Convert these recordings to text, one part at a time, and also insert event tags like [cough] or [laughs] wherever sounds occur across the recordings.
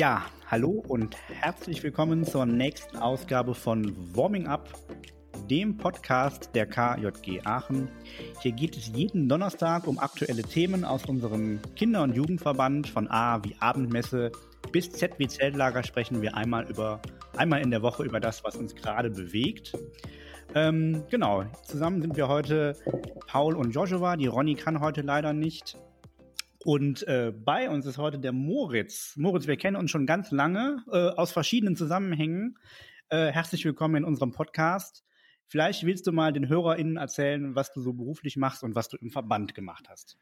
Ja, hallo und herzlich willkommen zur nächsten Ausgabe von Warming Up, dem Podcast der KJG Aachen. Hier geht es jeden Donnerstag um aktuelle Themen aus unserem Kinder- und Jugendverband. Von A wie Abendmesse bis Z wie Zeltlager sprechen wir einmal über einmal in der Woche über das, was uns gerade bewegt. Ähm, genau, zusammen sind wir heute Paul und Joshua. Die Ronny kann heute leider nicht. Und äh, bei uns ist heute der Moritz. Moritz, wir kennen uns schon ganz lange äh, aus verschiedenen Zusammenhängen. Äh, herzlich willkommen in unserem Podcast. Vielleicht willst du mal den HörerInnen erzählen, was du so beruflich machst und was du im Verband gemacht hast.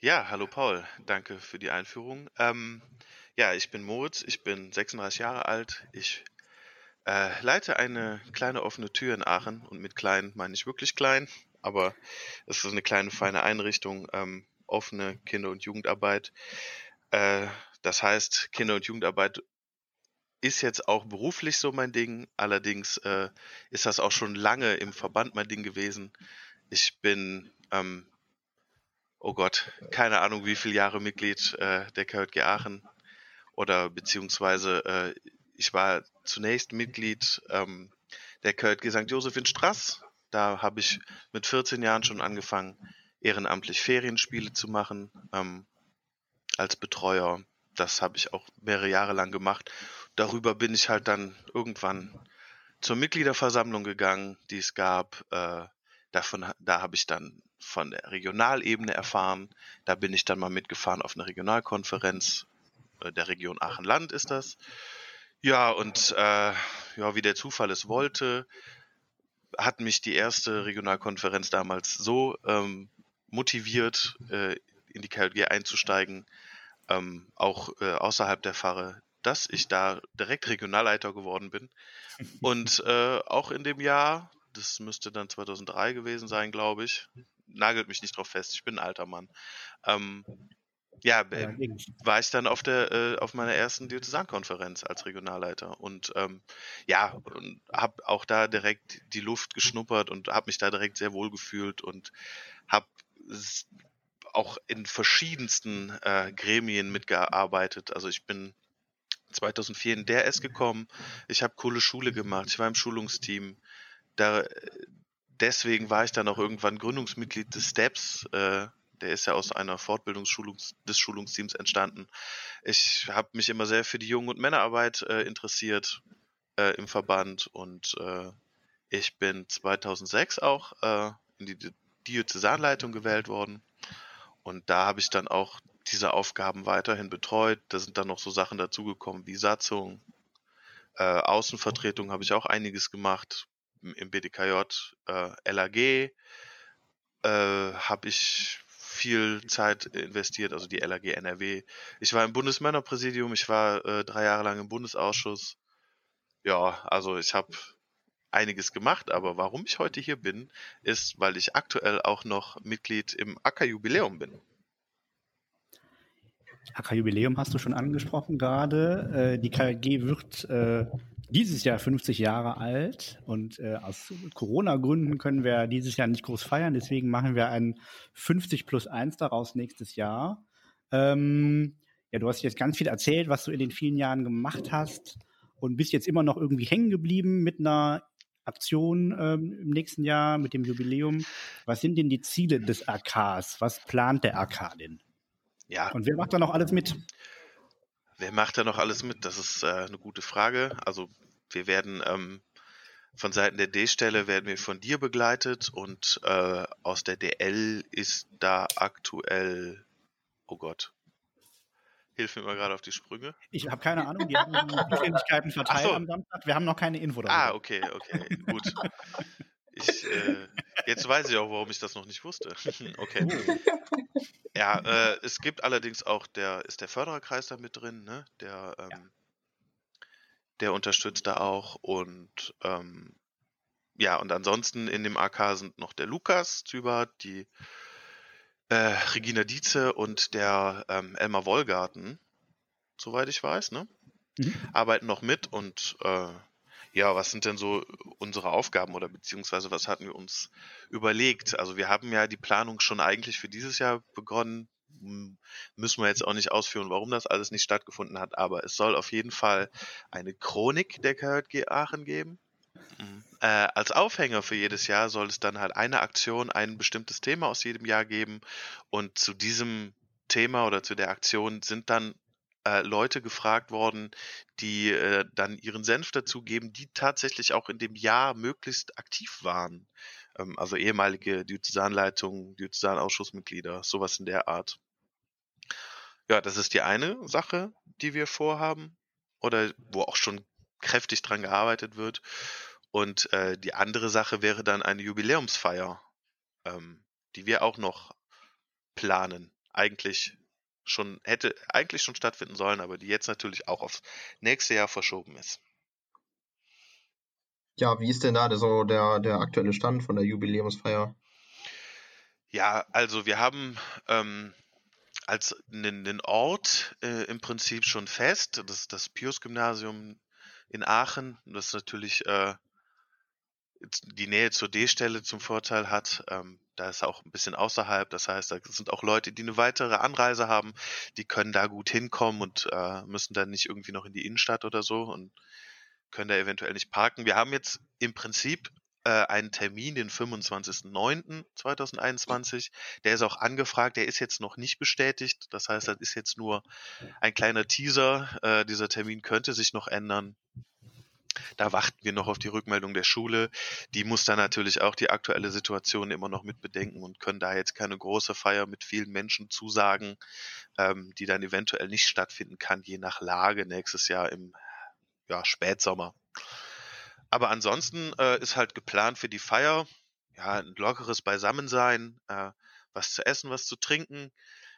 Ja, hallo Paul, danke für die Einführung. Ähm, ja, ich bin Moritz, ich bin 36 Jahre alt. Ich äh, leite eine kleine offene Tür in Aachen und mit klein meine ich wirklich klein, aber es ist eine kleine feine Einrichtung, ähm, offene Kinder- und Jugendarbeit. Äh, das heißt, Kinder- und Jugendarbeit ist jetzt auch beruflich so mein Ding. Allerdings äh, ist das auch schon lange im Verband mein Ding gewesen. Ich bin, ähm, oh Gott, keine Ahnung, wie viele Jahre Mitglied äh, der KJG Aachen oder beziehungsweise ich war zunächst Mitglied ähm, der KJG St. Josef in Strass. Da habe ich mit 14 Jahren schon angefangen, ehrenamtlich Ferienspiele zu machen ähm, als Betreuer. Das habe ich auch mehrere Jahre lang gemacht darüber bin ich halt dann irgendwann zur Mitgliederversammlung gegangen, die es gab. Äh, davon, da habe ich dann von der Regionalebene erfahren. Da bin ich dann mal mitgefahren auf eine Regionalkonferenz äh, der Region Aachen-Land ist das. Ja, und äh, ja, wie der Zufall es wollte, hat mich die erste Regionalkonferenz damals so ähm, motiviert, äh, in die KLG einzusteigen, ähm, auch äh, außerhalb der Pfarre, dass ich da direkt Regionalleiter geworden bin. Und [laughs] äh, auch in dem Jahr, das müsste dann 2003 gewesen sein, glaube ich, nagelt mich nicht drauf fest, ich bin ein alter Mann. Ähm, ja, äh, war ich dann auf der äh, auf meiner ersten Diözesankonferenz als Regionalleiter und ähm, ja und habe auch da direkt die Luft geschnuppert und habe mich da direkt sehr wohl gefühlt und habe auch in verschiedensten äh, Gremien mitgearbeitet. Also ich bin 2004 in der S gekommen. Ich habe coole Schule gemacht. Ich war im Schulungsteam. Da, deswegen war ich dann auch irgendwann Gründungsmitglied des STEPS. Äh, der ist ja aus einer Fortbildung des Schulungsteams entstanden. Ich habe mich immer sehr für die Jungen- und Männerarbeit äh, interessiert äh, im Verband und äh, ich bin 2006 auch äh, in die Diözesanleitung gewählt worden. Und da habe ich dann auch diese Aufgaben weiterhin betreut. Da sind dann noch so Sachen dazugekommen wie Satzung, äh, Außenvertretung habe ich auch einiges gemacht im BDKJ, äh, LAG äh, habe ich viel Zeit investiert, also die LAG NRW. Ich war im Bundesmännerpräsidium, ich war äh, drei Jahre lang im Bundesausschuss. Ja, also ich habe einiges gemacht, aber warum ich heute hier bin, ist, weil ich aktuell auch noch Mitglied im Acker-Jubiläum bin. AK-Jubiläum hast du schon angesprochen gerade. Äh, die KG wird äh, dieses Jahr 50 Jahre alt und äh, aus Corona-Gründen können wir dieses Jahr nicht groß feiern. Deswegen machen wir ein 50 plus 1 daraus nächstes Jahr. Ähm, ja, du hast jetzt ganz viel erzählt, was du in den vielen Jahren gemacht hast und bist jetzt immer noch irgendwie hängen geblieben mit einer Aktion ähm, im nächsten Jahr, mit dem Jubiläum. Was sind denn die Ziele des AKs? Was plant der AK denn? Ja. Und wer macht da noch alles mit? Wer macht da noch alles mit? Das ist äh, eine gute Frage. Also wir werden ähm, von Seiten der D-Stelle werden wir von dir begleitet und äh, aus der DL ist da aktuell, oh Gott, Hilf mir mal gerade auf die Sprünge. Ich habe keine Ahnung, die haben die [laughs] Zuständigkeiten verteilt so. am Samstag. Wir haben noch keine Info darüber. Ah, okay, okay, gut. Ich, äh, jetzt weiß ich auch, warum ich das noch nicht wusste. [laughs] okay. Oh. Ja, äh, es gibt allerdings auch der, ist der Fördererkreis da mit drin, ne? Der, ähm, ja. der unterstützt da auch und ähm, ja, und ansonsten in dem AK sind noch der Lukas Zübert, die äh, Regina Dietze und der ähm, Elmar Wollgarten, soweit ich weiß, ne? Mhm. Arbeiten noch mit und äh, ja, was sind denn so unsere Aufgaben oder beziehungsweise was hatten wir uns überlegt? Also wir haben ja die Planung schon eigentlich für dieses Jahr begonnen, müssen wir jetzt auch nicht ausführen, warum das alles nicht stattgefunden hat, aber es soll auf jeden Fall eine Chronik der KJG Aachen geben. Äh, als Aufhänger für jedes Jahr soll es dann halt eine Aktion, ein bestimmtes Thema aus jedem Jahr geben und zu diesem Thema oder zu der Aktion sind dann äh, Leute gefragt worden, die äh, dann ihren Senf dazugeben, die tatsächlich auch in dem Jahr möglichst aktiv waren. Ähm, also ehemalige Diözesanleitungen, Diözesanausschussmitglieder, sowas in der Art. Ja, das ist die eine Sache, die wir vorhaben oder wo auch schon kräftig dran gearbeitet wird. Und äh, die andere Sache wäre dann eine Jubiläumsfeier, ähm, die wir auch noch planen. Eigentlich schon hätte eigentlich schon stattfinden sollen, aber die jetzt natürlich auch aufs nächste Jahr verschoben ist. Ja, wie ist denn da so der, der aktuelle Stand von der Jubiläumsfeier? Ja, also wir haben ähm, als einen Ort äh, im Prinzip schon fest, das ist das Pius-Gymnasium in Aachen, das natürlich äh, die Nähe zur D-Stelle zum Vorteil hat. Ähm, da ist auch ein bisschen außerhalb. Das heißt, da sind auch Leute, die eine weitere Anreise haben, die können da gut hinkommen und äh, müssen dann nicht irgendwie noch in die Innenstadt oder so und können da eventuell nicht parken. Wir haben jetzt im Prinzip äh, einen Termin, den 25.09.2021. Der ist auch angefragt, der ist jetzt noch nicht bestätigt. Das heißt, das ist jetzt nur ein kleiner Teaser. Äh, dieser Termin könnte sich noch ändern. Da warten wir noch auf die Rückmeldung der Schule. Die muss dann natürlich auch die aktuelle Situation immer noch mit bedenken und können da jetzt keine große Feier mit vielen Menschen zusagen, ähm, die dann eventuell nicht stattfinden kann, je nach Lage nächstes Jahr im ja, Spätsommer. Aber ansonsten äh, ist halt geplant für die Feier, ja, ein lockeres Beisammensein, äh, was zu essen, was zu trinken,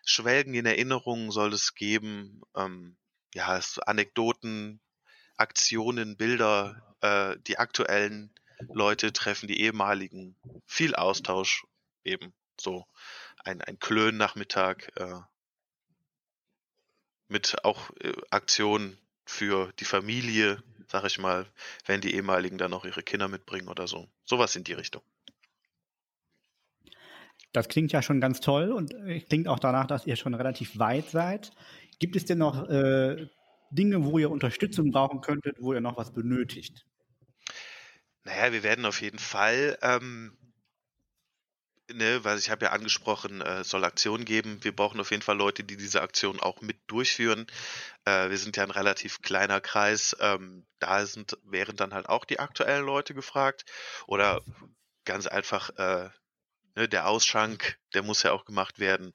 Schwelgen in Erinnerungen soll es geben, ähm, ja, Anekdoten, Aktionen, Bilder, äh, die aktuellen Leute treffen, die ehemaligen, viel Austausch eben so ein, ein Klön-Nachmittag äh, mit auch äh, Aktionen für die Familie, sag ich mal, wenn die ehemaligen dann auch ihre Kinder mitbringen oder so. Sowas in die Richtung. Das klingt ja schon ganz toll und äh, klingt auch danach, dass ihr schon relativ weit seid. Gibt es denn noch äh, Dinge, wo ihr Unterstützung brauchen könntet, wo ihr noch was benötigt? Naja, wir werden auf jeden Fall, ähm, ne, weil ich habe ja angesprochen, äh, soll Aktionen geben. Wir brauchen auf jeden Fall Leute, die diese Aktion auch mit durchführen. Äh, wir sind ja ein relativ kleiner Kreis. Ähm, da sind, wären dann halt auch die aktuellen Leute gefragt. Oder ganz einfach, äh, ne, der Ausschank, der muss ja auch gemacht werden.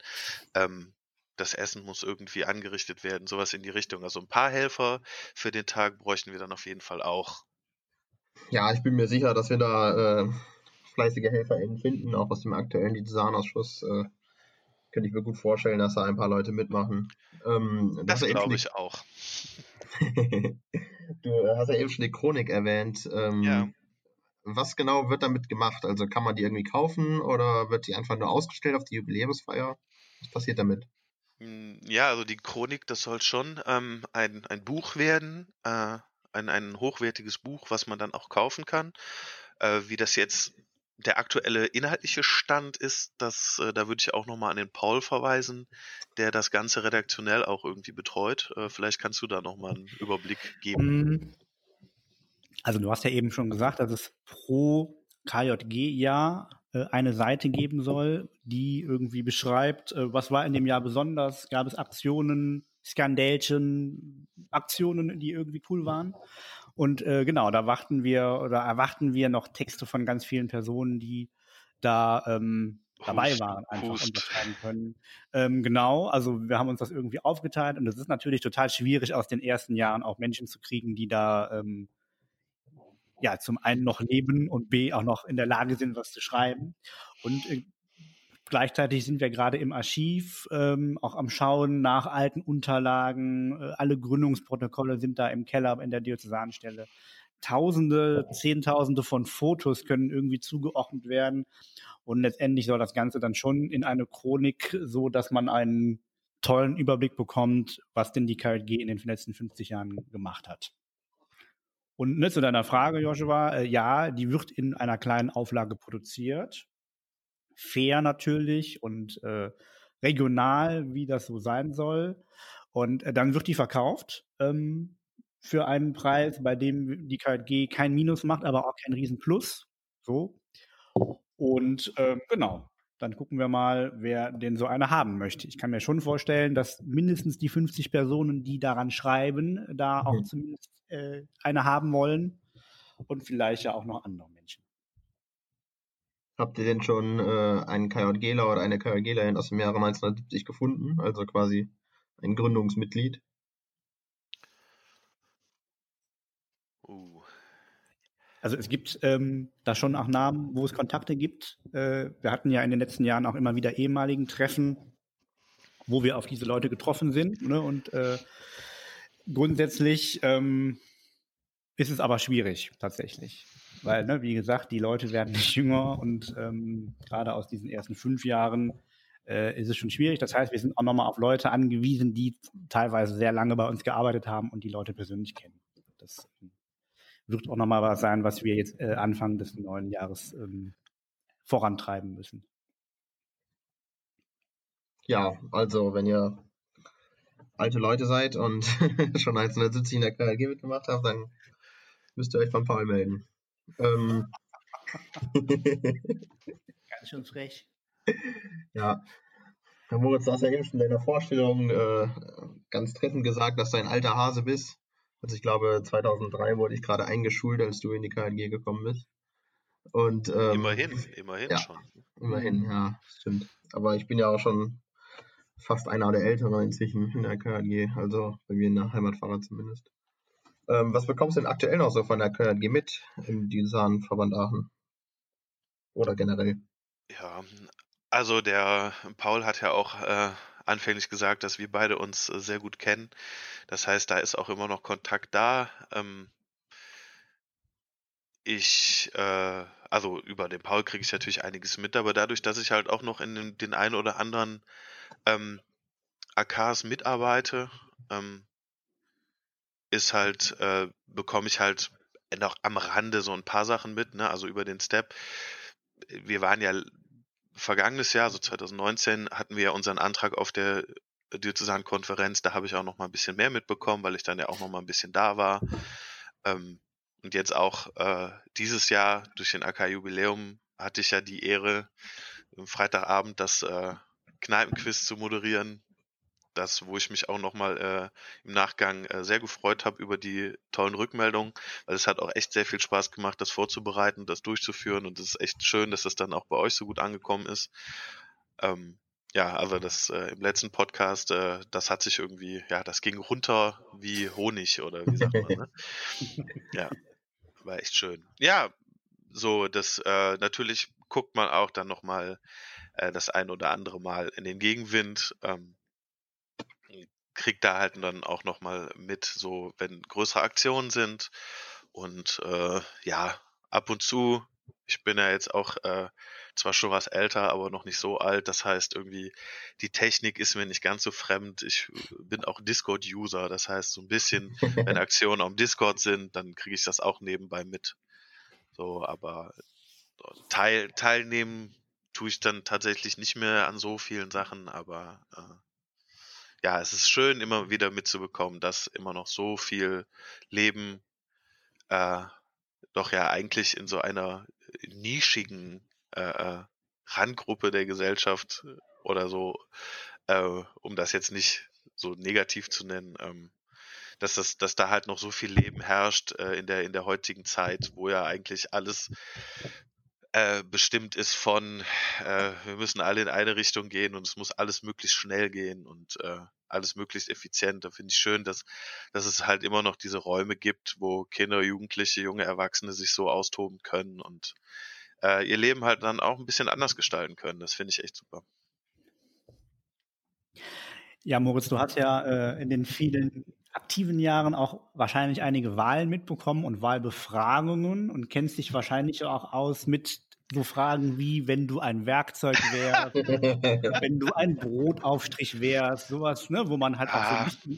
Ähm, das Essen muss irgendwie angerichtet werden, sowas in die Richtung. Also ein paar Helfer für den Tag bräuchten wir dann auf jeden Fall auch. Ja, ich bin mir sicher, dass wir da äh, fleißige HelferInnen finden, auch aus dem aktuellen Design-Ausschuss. Äh, könnte ich mir gut vorstellen, dass da ein paar Leute mitmachen. Ähm, das glaube ich auch. [laughs] du hast ja eben schon die Chronik erwähnt. Ähm, ja. Was genau wird damit gemacht? Also kann man die irgendwie kaufen oder wird die einfach nur ausgestellt auf die Jubiläumsfeier? Was passiert damit? Hm, ja, also die Chronik, das soll schon ähm, ein, ein Buch werden, äh, ein, ein hochwertiges Buch, was man dann auch kaufen kann. Äh, wie das jetzt der aktuelle inhaltliche Stand ist, das, äh, da würde ich auch nochmal an den Paul verweisen, der das Ganze redaktionell auch irgendwie betreut. Äh, vielleicht kannst du da nochmal einen Überblick geben. Hm. Also du hast ja eben schon gesagt, dass es pro KJG-Jahr eine Seite geben soll, die irgendwie beschreibt, äh, was war in dem Jahr besonders, gab es Aktionen, Skandälchen, Aktionen, die irgendwie cool waren. Und äh, genau, da warten wir oder erwarten wir noch Texte von ganz vielen Personen, die da ähm, dabei waren, einfach Hust. unterschreiben können. Ähm, genau, also wir haben uns das irgendwie aufgeteilt und es ist natürlich total schwierig, aus den ersten Jahren auch Menschen zu kriegen, die da ähm, ja zum einen noch leben und b auch noch in der Lage sind, was zu schreiben. Und äh, gleichzeitig sind wir gerade im Archiv ähm, auch am Schauen nach alten Unterlagen. Äh, alle Gründungsprotokolle sind da im Keller in der Diözesanstelle. Tausende, Zehntausende von Fotos können irgendwie zugeordnet werden. Und letztendlich soll das Ganze dann schon in eine Chronik, so dass man einen tollen Überblick bekommt, was denn die KLG in den letzten 50 Jahren gemacht hat. Und ne, zu deiner Frage, Joshua, äh, ja, die wird in einer kleinen Auflage produziert. Fair natürlich und äh, regional, wie das so sein soll. Und äh, dann wird die verkauft ähm, für einen Preis, bei dem die KG kein Minus macht, aber auch kein Riesenplus. So. Und äh, genau, dann gucken wir mal, wer denn so eine haben möchte. Ich kann mir schon vorstellen, dass mindestens die 50 Personen, die daran schreiben, da auch mhm. zumindest äh, eine haben wollen und vielleicht ja auch noch andere Menschen. Habt ihr denn schon äh, einen KJGler oder eine KJGlerin aus dem Jahre 1970 gefunden? Also quasi ein Gründungsmitglied? Also es gibt ähm, da schon auch Namen, wo es Kontakte gibt. Äh, wir hatten ja in den letzten Jahren auch immer wieder ehemaligen Treffen, wo wir auf diese Leute getroffen sind. Ne? Und äh, grundsätzlich ähm, ist es aber schwierig tatsächlich. Weil, ne, wie gesagt, die Leute werden nicht jünger und ähm, gerade aus diesen ersten fünf Jahren äh, ist es schon schwierig. Das heißt, wir sind auch nochmal auf Leute angewiesen, die teilweise sehr lange bei uns gearbeitet haben und die Leute persönlich kennen. Das wird auch nochmal was sein, was wir jetzt äh, Anfang des neuen Jahres ähm, vorantreiben müssen. Ja, also wenn ihr alte Leute seid und [laughs] schon 1970 in der KLG mitgemacht habt, dann müsst ihr euch beim Paul melden. Ähm. [laughs] Ganz schön frech. Ja. Herr Moritz, du hast ja eben schon in deiner Vorstellung äh, ganz treffend gesagt, dass du ein alter Hase bist. Also ich glaube, 2003 wurde ich gerade eingeschult, als du in die KNG gekommen bist. Und, ähm, immerhin, immerhin ja, schon. Immerhin, ja, stimmt. Aber ich bin ja auch schon fast einer der Älteren inzwischen in der KNG, also bei mir in der Heimatfahrer zumindest. Ähm, was bekommst du denn aktuell noch so von der KNG mit im Diözesanverband Aachen? Oder generell? Ja, also der Paul hat ja auch äh, anfänglich gesagt, dass wir beide uns äh, sehr gut kennen. Das heißt, da ist auch immer noch Kontakt da. Ähm, ich, äh, also über den Paul kriege ich natürlich einiges mit, aber dadurch, dass ich halt auch noch in den, einen oder anderen ähm, AKs mitarbeite, ähm, ist halt, äh, bekomme ich halt noch am Rande so ein paar Sachen mit, ne? Also über den Step. Wir waren ja vergangenes Jahr, so 2019, hatten wir ja unseren Antrag auf der Diözesankonferenz. Da habe ich auch noch mal ein bisschen mehr mitbekommen, weil ich dann ja auch noch mal ein bisschen da war. Ähm, und jetzt auch äh, dieses Jahr durch den AK-Jubiläum hatte ich ja die Ehre, am Freitagabend das äh, Kneipenquiz zu moderieren das, wo ich mich auch nochmal äh, im Nachgang äh, sehr gefreut habe über die tollen Rückmeldungen, weil es hat auch echt sehr viel Spaß gemacht, das vorzubereiten, das durchzuführen und es ist echt schön, dass das dann auch bei euch so gut angekommen ist. Ähm, ja, also das äh, im letzten Podcast, äh, das hat sich irgendwie, ja, das ging runter wie Honig oder wie sagt man, ne? [laughs] ja, war echt schön. Ja, so, das äh, natürlich guckt man auch dann nochmal äh, das ein oder andere Mal in den Gegenwind. Ähm, kriegt da halt dann auch nochmal mit, so wenn größere Aktionen sind. Und äh, ja, ab und zu, ich bin ja jetzt auch äh, zwar schon was älter, aber noch nicht so alt. Das heißt irgendwie, die Technik ist mir nicht ganz so fremd. Ich bin auch Discord-User. Das heißt, so ein bisschen, wenn [laughs] Aktionen am Discord sind, dann kriege ich das auch nebenbei mit. So, aber teil, teilnehmen tue ich dann tatsächlich nicht mehr an so vielen Sachen, aber äh, ja, es ist schön, immer wieder mitzubekommen, dass immer noch so viel Leben äh, doch ja eigentlich in so einer nischigen äh, äh Randgruppe der Gesellschaft äh, oder so, äh, um das jetzt nicht so negativ zu nennen, ähm, dass das, dass da halt noch so viel Leben herrscht äh, in der in der heutigen Zeit, wo ja eigentlich alles äh, bestimmt ist von, äh, wir müssen alle in eine Richtung gehen und es muss alles möglichst schnell gehen und äh, alles möglichst effizient. Da finde ich schön, dass, dass es halt immer noch diese Räume gibt, wo Kinder, Jugendliche, junge Erwachsene sich so austoben können und äh, ihr Leben halt dann auch ein bisschen anders gestalten können. Das finde ich echt super. Ja, Moritz, du hast ja äh, in den vielen aktiven Jahren auch wahrscheinlich einige Wahlen mitbekommen und Wahlbefragungen und kennst dich wahrscheinlich auch aus mit so Fragen wie, wenn du ein Werkzeug wärst, [laughs] wenn du ein Brotaufstrich wärst, sowas, ne, wo man halt ah. auch so ah.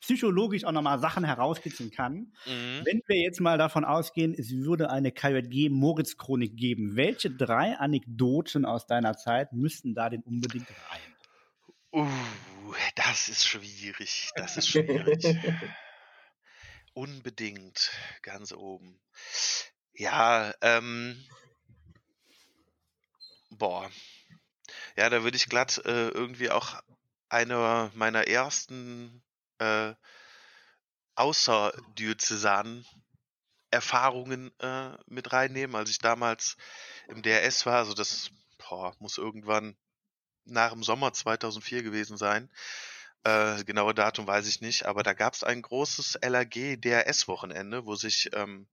psychologisch auch nochmal Sachen herauskitzeln kann. Mhm. Wenn wir jetzt mal davon ausgehen, es würde eine KJG Moritz-Chronik geben, welche drei Anekdoten aus deiner Zeit müssten da denn unbedingt rein? Uh, das ist schwierig. Das ist schwierig. [laughs] Unbedingt ganz oben. Ja, ähm. Boah. Ja, da würde ich glatt äh, irgendwie auch eine meiner ersten äh, außerdiözesanen Erfahrungen äh, mit reinnehmen, als ich damals im DRS war. Also das boah, muss irgendwann nach dem Sommer 2004 gewesen sein. Äh, genaue Datum weiß ich nicht, aber da gab es ein großes LAG-DRS-Wochenende, wo sich ähm,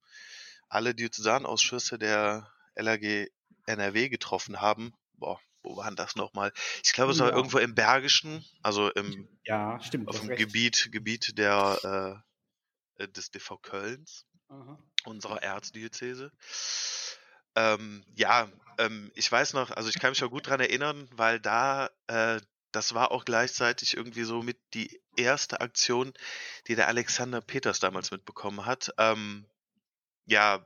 alle Diözesanausschüsse der LAG NRW getroffen haben. Boah, wo waren das nochmal? Ich glaube, es war ja. irgendwo im Bergischen, also im ja, stimmt, auf dem Gebiet, Gebiet der äh, äh des DV Kölns, Aha. unserer Erzdiözese. Ähm, ja, ähm, ich weiß noch, also ich kann mich auch gut dran erinnern, weil da, äh, das war auch gleichzeitig irgendwie so mit die erste Aktion, die der Alexander Peters damals mitbekommen hat. Ähm, ja,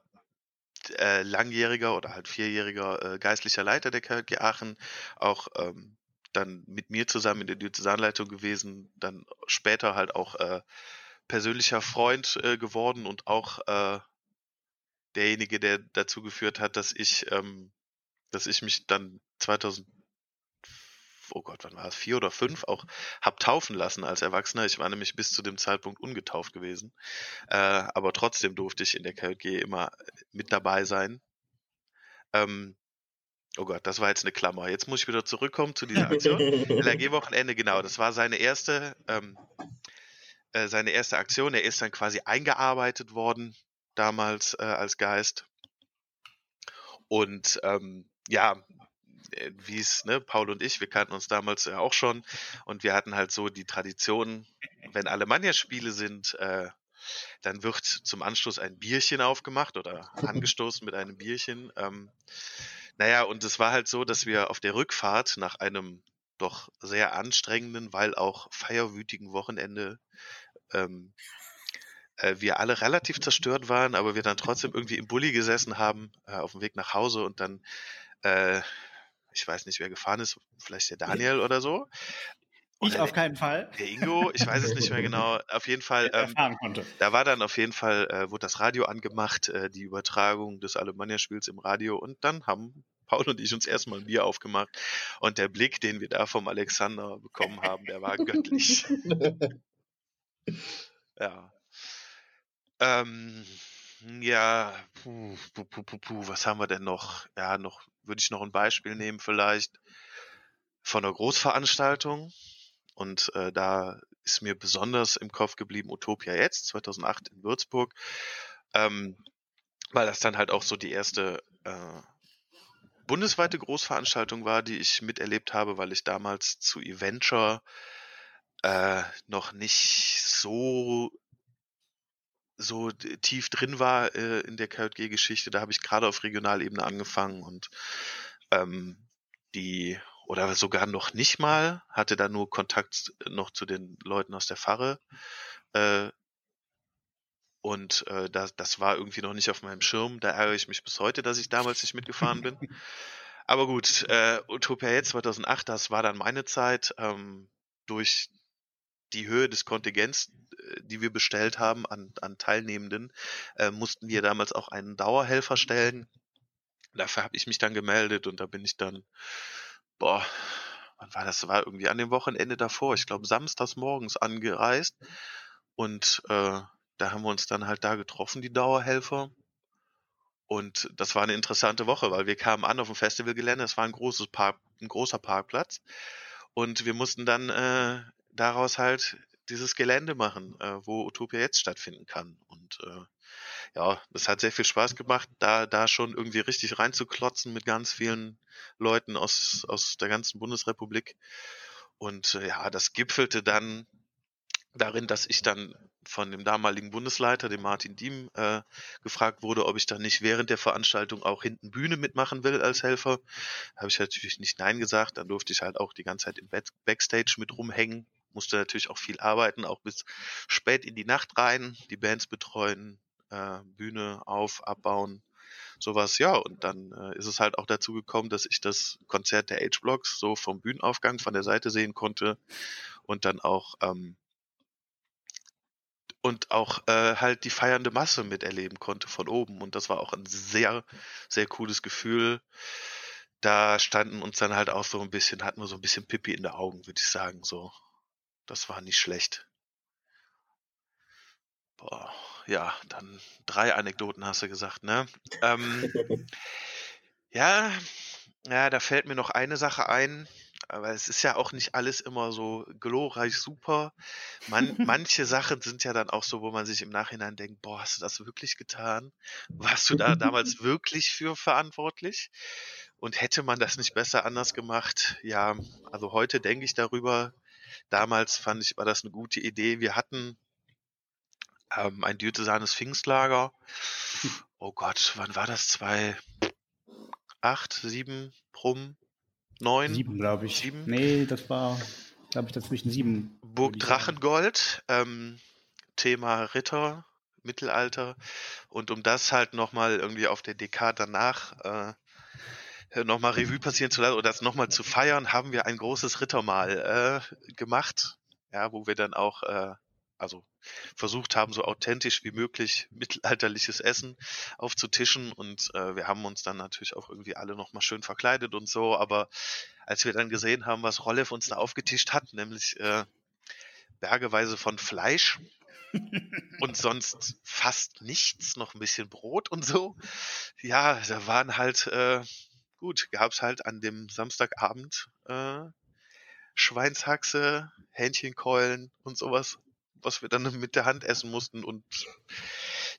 äh, langjähriger oder halt vierjähriger äh, geistlicher Leiter der KJG Aachen, auch ähm, dann mit mir zusammen in der Diözesanleitung gewesen, dann später halt auch äh, persönlicher Freund äh, geworden und auch äh, derjenige, der dazu geführt hat, dass ich, ähm, dass ich mich dann 2000 oh Gott, wann war es, vier oder fünf, auch hab taufen lassen als Erwachsener. Ich war nämlich bis zu dem Zeitpunkt ungetauft gewesen. Äh, aber trotzdem durfte ich in der KJG immer mit dabei sein. Ähm, oh Gott, das war jetzt eine Klammer. Jetzt muss ich wieder zurückkommen zu dieser Aktion. LRG-Wochenende, [laughs] genau, das war seine erste, ähm, äh, seine erste Aktion. Er ist dann quasi eingearbeitet worden, damals äh, als Geist. Und ähm, ja, äh, wie es, ne, Paul und ich, wir kannten uns damals ja auch schon und wir hatten halt so die Tradition, wenn Alemannia-Spiele sind, äh, dann wird zum Anstoß ein Bierchen aufgemacht oder [laughs] angestoßen mit einem Bierchen. Ähm, naja, und es war halt so, dass wir auf der Rückfahrt nach einem doch sehr anstrengenden, weil auch feierwütigen Wochenende ähm, äh, wir alle relativ zerstört waren, aber wir dann trotzdem irgendwie im Bulli gesessen haben äh, auf dem Weg nach Hause und dann äh, ich weiß nicht, wer gefahren ist, vielleicht der Daniel oder so. ich auf keinen Fall. Der Ingo, ich weiß es nicht mehr [laughs] genau. Auf jeden Fall, ähm, da war dann auf jeden Fall, äh, wurde das Radio angemacht, äh, die Übertragung des Alemannia-Spiels im Radio und dann haben Paul und ich uns erstmal ein Bier aufgemacht und der Blick, den wir da vom Alexander bekommen haben, der war [laughs] göttlich. [laughs] ja. Ähm, ja, puh, puh, puh, was haben wir denn noch? Ja, noch würde ich noch ein Beispiel nehmen vielleicht von einer Großveranstaltung. Und äh, da ist mir besonders im Kopf geblieben Utopia jetzt, 2008 in Würzburg, ähm, weil das dann halt auch so die erste äh, bundesweite Großveranstaltung war, die ich miterlebt habe, weil ich damals zu Eventure äh, noch nicht so so tief drin war äh, in der KJG-Geschichte. Da habe ich gerade auf Regionalebene angefangen und ähm, die oder sogar noch nicht mal, hatte da nur Kontakt noch zu den Leuten aus der Pfarre. Äh, und äh, das, das war irgendwie noch nicht auf meinem Schirm. Da ärgere ich mich bis heute, dass ich damals nicht mitgefahren bin. [laughs] Aber gut, äh, Utopia jetzt 2008, das war dann meine Zeit. Ähm, durch die Höhe des Kontingents, äh, die wir bestellt haben an, an Teilnehmenden, äh, mussten wir damals auch einen Dauerhelfer stellen. Dafür habe ich mich dann gemeldet und da bin ich dann, boah, wann war das? War irgendwie an dem Wochenende davor, ich glaube samstags morgens angereist und äh, da haben wir uns dann halt da getroffen, die Dauerhelfer. Und das war eine interessante Woche, weil wir kamen an auf dem Festivalgelände, es war ein großes Park, ein großer Parkplatz. Und wir mussten dann äh, daraus halt dieses Gelände machen, äh, wo Utopia jetzt stattfinden kann. Und äh, ja, das hat sehr viel Spaß gemacht, da, da schon irgendwie richtig reinzuklotzen mit ganz vielen Leuten aus, aus der ganzen Bundesrepublik. Und äh, ja, das gipfelte dann darin, dass ich dann von dem damaligen Bundesleiter, dem Martin Diem, äh, gefragt wurde, ob ich dann nicht während der Veranstaltung auch hinten Bühne mitmachen will als Helfer. Habe ich natürlich nicht Nein gesagt. Dann durfte ich halt auch die ganze Zeit im Backstage mit rumhängen musste natürlich auch viel arbeiten, auch bis spät in die Nacht rein, die Bands betreuen, äh, Bühne auf, abbauen, sowas, ja, und dann äh, ist es halt auch dazu gekommen, dass ich das Konzert der H-Blocks so vom Bühnenaufgang von der Seite sehen konnte und dann auch ähm, und auch äh, halt die feiernde Masse miterleben konnte von oben. Und das war auch ein sehr, sehr cooles Gefühl. Da standen uns dann halt auch so ein bisschen, hatten wir so ein bisschen Pipi in den Augen, würde ich sagen. So, das war nicht schlecht. Boah, ja, dann drei Anekdoten hast du gesagt, ne? Ähm, ja, ja, da fällt mir noch eine Sache ein. Aber es ist ja auch nicht alles immer so glorreich super. Man, [laughs] manche Sachen sind ja dann auch so, wo man sich im Nachhinein denkt, boah, hast du das wirklich getan? Warst du da damals [laughs] wirklich für verantwortlich? Und hätte man das nicht besser anders gemacht? Ja, also heute denke ich darüber. Damals fand ich, war das eine gute Idee. Wir hatten ähm, ein diözesanes Pfingstlager. Oh Gott, wann war das? Zwei, acht, sieben, rum? neun. Sieben, glaube ich. Sieben. Nee, das war, glaube ich, dazwischen sieben. Burg Drachengold, ähm, Thema Ritter, Mittelalter. Und um das halt nochmal irgendwie auf der Dekade danach äh, nochmal Revue passieren zu lassen oder das nochmal zu feiern, haben wir ein großes Rittermahl äh, gemacht. Ja, wo wir dann auch äh, also versucht haben, so authentisch wie möglich [laughs] mittelalterliches Essen aufzutischen. Und äh, wir haben uns dann natürlich auch irgendwie alle nochmal schön verkleidet und so. Aber als wir dann gesehen haben, was Rollev uns da aufgetischt hat, nämlich äh, bergeweise von Fleisch [laughs] und sonst fast nichts, noch ein bisschen Brot und so. Ja, da waren halt, äh, gut, gab es halt an dem Samstagabend äh, Schweinshaxe, Hähnchenkeulen und sowas was wir dann [laughs] mit der Hand essen mussten. Und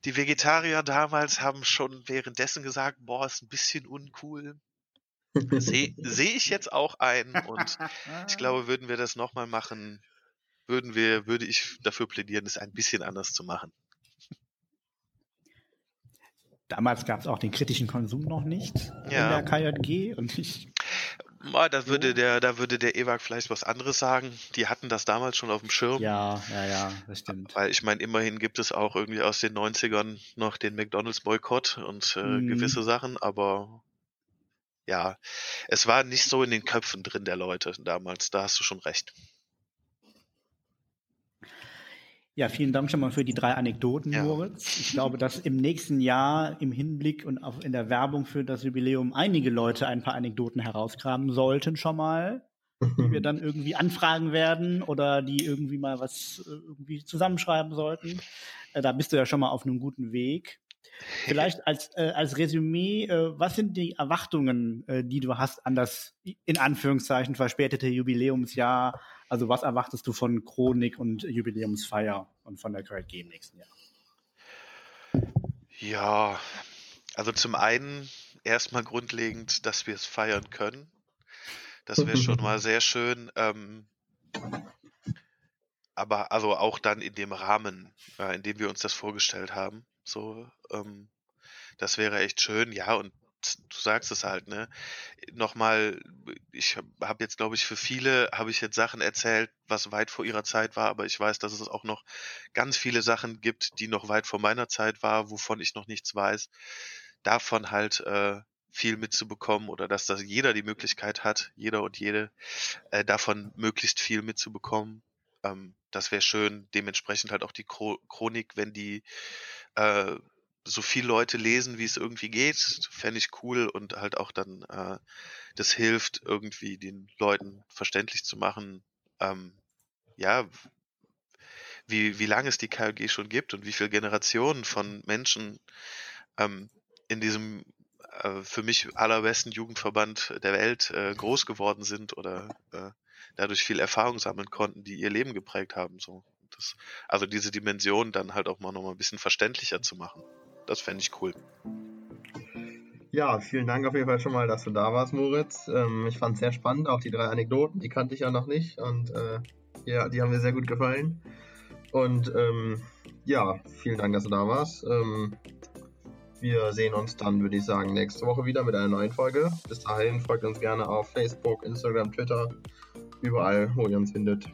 die Vegetarier damals haben schon währenddessen gesagt, boah, ist ein bisschen uncool. Sehe seh ich jetzt auch ein. Und ich [laughs] glaube, würden wir das nochmal machen, würden wir, würde ich dafür plädieren, es ein bisschen anders zu machen. Damals gab es auch den kritischen Konsum noch nicht ja. in der KJG und ich da würde der, da würde der EWAG vielleicht was anderes sagen. Die hatten das damals schon auf dem Schirm. Ja, ja, ja, das stimmt. Weil ich meine, immerhin gibt es auch irgendwie aus den 90ern noch den McDonalds-Boykott und äh, mhm. gewisse Sachen, aber ja, es war nicht so in den Köpfen drin der Leute damals. Da hast du schon recht. Ja, vielen Dank schon mal für die drei Anekdoten, ja. Moritz. Ich glaube, dass im nächsten Jahr im Hinblick und auch in der Werbung für das Jubiläum einige Leute ein paar Anekdoten herausgraben sollten schon mal, die wir dann irgendwie anfragen werden oder die irgendwie mal was äh, irgendwie zusammenschreiben sollten. Äh, da bist du ja schon mal auf einem guten Weg. Vielleicht als, äh, als Resümee, äh, was sind die Erwartungen, äh, die du hast an das in Anführungszeichen verspätete Jubiläumsjahr also was erwartest du von Chronik und Jubiläumsfeier und von der KG im nächsten Jahr? Ja, also zum einen erstmal grundlegend, dass wir es feiern können. Das wäre schon mal sehr schön. Ähm, aber also auch dann in dem Rahmen, äh, in dem wir uns das vorgestellt haben. So, ähm, das wäre echt schön, ja, und du sagst es halt, ne? Nochmal, ich habe jetzt, glaube ich, für viele habe ich jetzt Sachen erzählt, was weit vor ihrer Zeit war, aber ich weiß, dass es auch noch ganz viele Sachen gibt, die noch weit vor meiner Zeit war, wovon ich noch nichts weiß. Davon halt äh, viel mitzubekommen oder dass das jeder die Möglichkeit hat, jeder und jede, äh, davon möglichst viel mitzubekommen. Ähm, das wäre schön. Dementsprechend halt auch die Chronik, wenn die äh, so viele Leute lesen, wie es irgendwie geht, fände ich cool und halt auch dann, äh, das hilft irgendwie den Leuten verständlich zu machen, ähm, ja, wie, wie lange es die KLG schon gibt und wie viele Generationen von Menschen ähm, in diesem äh, für mich allerbesten Jugendverband der Welt äh, groß geworden sind oder äh, dadurch viel Erfahrung sammeln konnten, die ihr Leben geprägt haben. So. Das, also diese Dimension dann halt auch mal noch mal ein bisschen verständlicher zu machen. Das fände ich cool. Ja, vielen Dank auf jeden Fall schon mal, dass du da warst, Moritz. Ähm, ich fand es sehr spannend, auch die drei Anekdoten, die kannte ich ja noch nicht und äh, ja, die haben mir sehr gut gefallen. Und ähm, ja, vielen Dank, dass du da warst. Ähm, wir sehen uns dann, würde ich sagen, nächste Woche wieder mit einer neuen Folge. Bis dahin folgt uns gerne auf Facebook, Instagram, Twitter, überall, wo ihr uns findet.